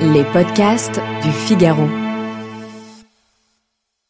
Les podcasts du Figaro.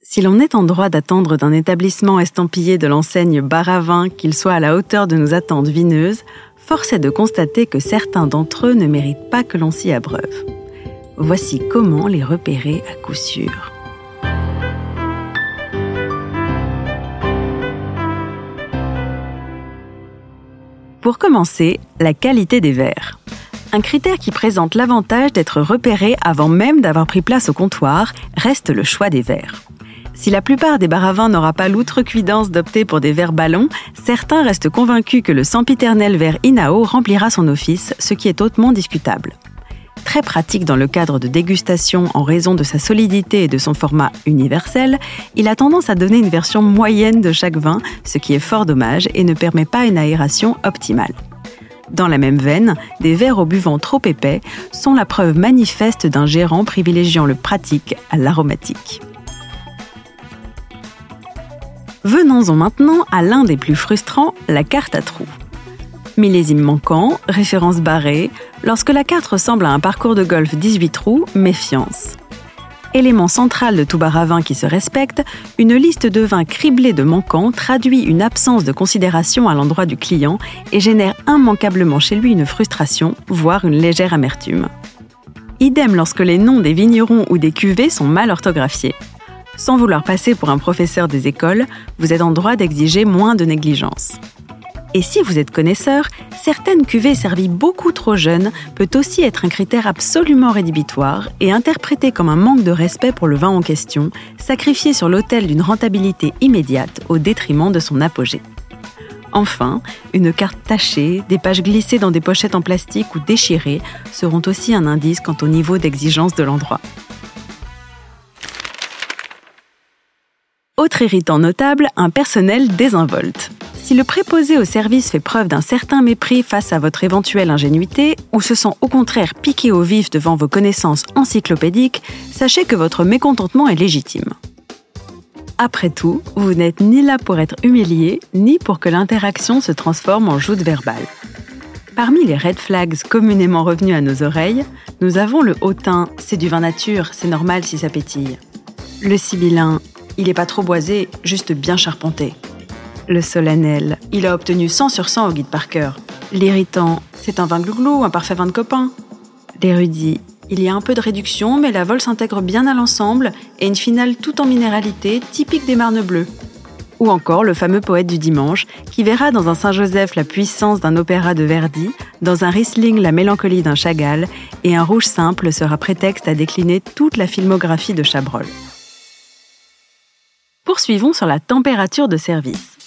Si l'on est en droit d'attendre d'un établissement estampillé de l'enseigne Baravin qu'il soit à la hauteur de nos attentes vineuses, force est de constater que certains d'entre eux ne méritent pas que l'on s'y abreuve. Voici comment les repérer à coup sûr. Pour commencer, la qualité des verres. Un critère qui présente l'avantage d'être repéré avant même d'avoir pris place au comptoir reste le choix des verres. Si la plupart des baravins n'aura pas l'outrecuidance d'opter pour des verres ballons, certains restent convaincus que le sempiternel verre Inao remplira son office, ce qui est hautement discutable. Très pratique dans le cadre de dégustation en raison de sa solidité et de son format universel, il a tendance à donner une version moyenne de chaque vin, ce qui est fort dommage et ne permet pas une aération optimale. Dans la même veine, des verres au buvant trop épais sont la preuve manifeste d'un gérant privilégiant le pratique à l'aromatique. Venons-en maintenant à l'un des plus frustrants, la carte à trous. Millésime manquant, référence barrée, lorsque la carte ressemble à un parcours de golf 18 trous, méfiance. Élément central de tout bar à vin qui se respecte, une liste de vins criblés de manquants traduit une absence de considération à l'endroit du client et génère immanquablement chez lui une frustration, voire une légère amertume. Idem lorsque les noms des vignerons ou des cuvées sont mal orthographiés. Sans vouloir passer pour un professeur des écoles, vous êtes en droit d'exiger moins de négligence. Et si vous êtes connaisseur, certaines cuvées servies beaucoup trop jeunes peut aussi être un critère absolument rédhibitoire et interprété comme un manque de respect pour le vin en question, sacrifié sur l'autel d'une rentabilité immédiate au détriment de son apogée. Enfin, une carte tachée, des pages glissées dans des pochettes en plastique ou déchirées seront aussi un indice quant au niveau d'exigence de l'endroit. Autre irritant notable, un personnel désinvolte. Si le préposé au service fait preuve d'un certain mépris face à votre éventuelle ingénuité, ou se sent au contraire piqué au vif devant vos connaissances encyclopédiques, sachez que votre mécontentement est légitime. Après tout, vous n'êtes ni là pour être humilié, ni pour que l'interaction se transforme en joute verbale. Parmi les red flags communément revenus à nos oreilles, nous avons le hautain, c'est du vin nature, c'est normal si ça pétille. Le sibyllin, il est pas trop boisé, juste bien charpenté. Le solennel, il a obtenu 100 sur 100 au guide par cœur. L'irritant, c'est un vin glouglou, un parfait vin de copain. L'érudit, il y a un peu de réduction, mais la vol s'intègre bien à l'ensemble et une finale tout en minéralité typique des marnes bleues. Ou encore le fameux poète du dimanche, qui verra dans un Saint-Joseph la puissance d'un opéra de Verdi, dans un Riesling la mélancolie d'un Chagall, et un rouge simple sera prétexte à décliner toute la filmographie de Chabrol. Poursuivons sur la température de service.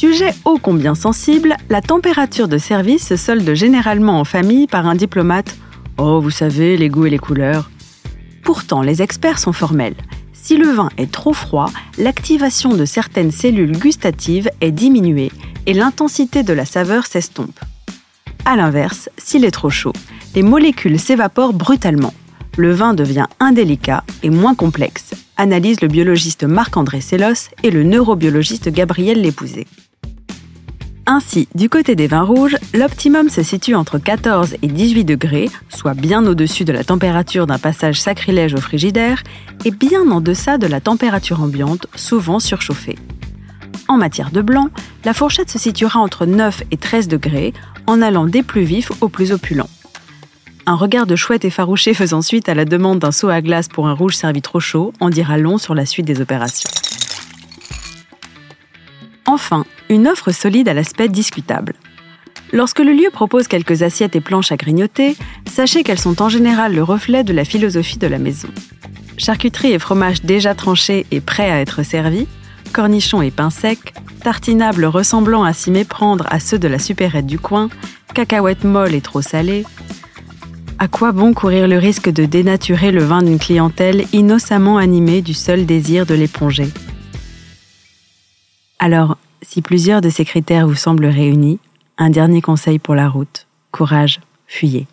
Sujet ô combien sensible, la température de service se solde généralement en famille par un diplomate Oh, vous savez, les goûts et les couleurs. Pourtant, les experts sont formels. Si le vin est trop froid, l'activation de certaines cellules gustatives est diminuée et l'intensité de la saveur s'estompe. A l'inverse, s'il est trop chaud, les molécules s'évaporent brutalement. Le vin devient indélicat et moins complexe, analyse le biologiste Marc-André Sellos et le neurobiologiste Gabriel Lépousé. Ainsi, du côté des vins rouges, l'optimum se situe entre 14 et 18 degrés, soit bien au-dessus de la température d'un passage sacrilège au frigidaire, et bien en deçà de la température ambiante, souvent surchauffée. En matière de blanc, la fourchette se situera entre 9 et 13 degrés, en allant des plus vifs aux plus opulents. Un regard de chouette effarouché faisant suite à la demande d'un seau à glace pour un rouge servi trop chaud en dira long sur la suite des opérations. Enfin, une offre solide à l'aspect discutable. Lorsque le lieu propose quelques assiettes et planches à grignoter, sachez qu'elles sont en général le reflet de la philosophie de la maison. Charcuterie et fromage déjà tranchés et prêts à être servis, cornichons et pain sec, tartinables ressemblant à s'y méprendre à ceux de la supérette du coin, cacahuètes molles et trop salées. À quoi bon courir le risque de dénaturer le vin d'une clientèle innocemment animée du seul désir de l'éponger? Alors, si plusieurs de ces critères vous semblent réunis, un dernier conseil pour la route. Courage, fuyez.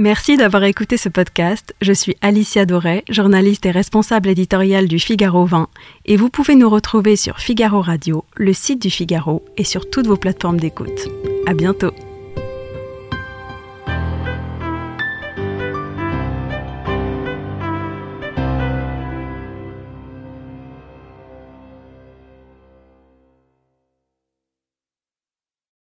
Merci d'avoir écouté ce podcast. Je suis Alicia Doré, journaliste et responsable éditoriale du Figaro 20, et vous pouvez nous retrouver sur Figaro Radio, le site du Figaro et sur toutes vos plateformes d'écoute. À bientôt.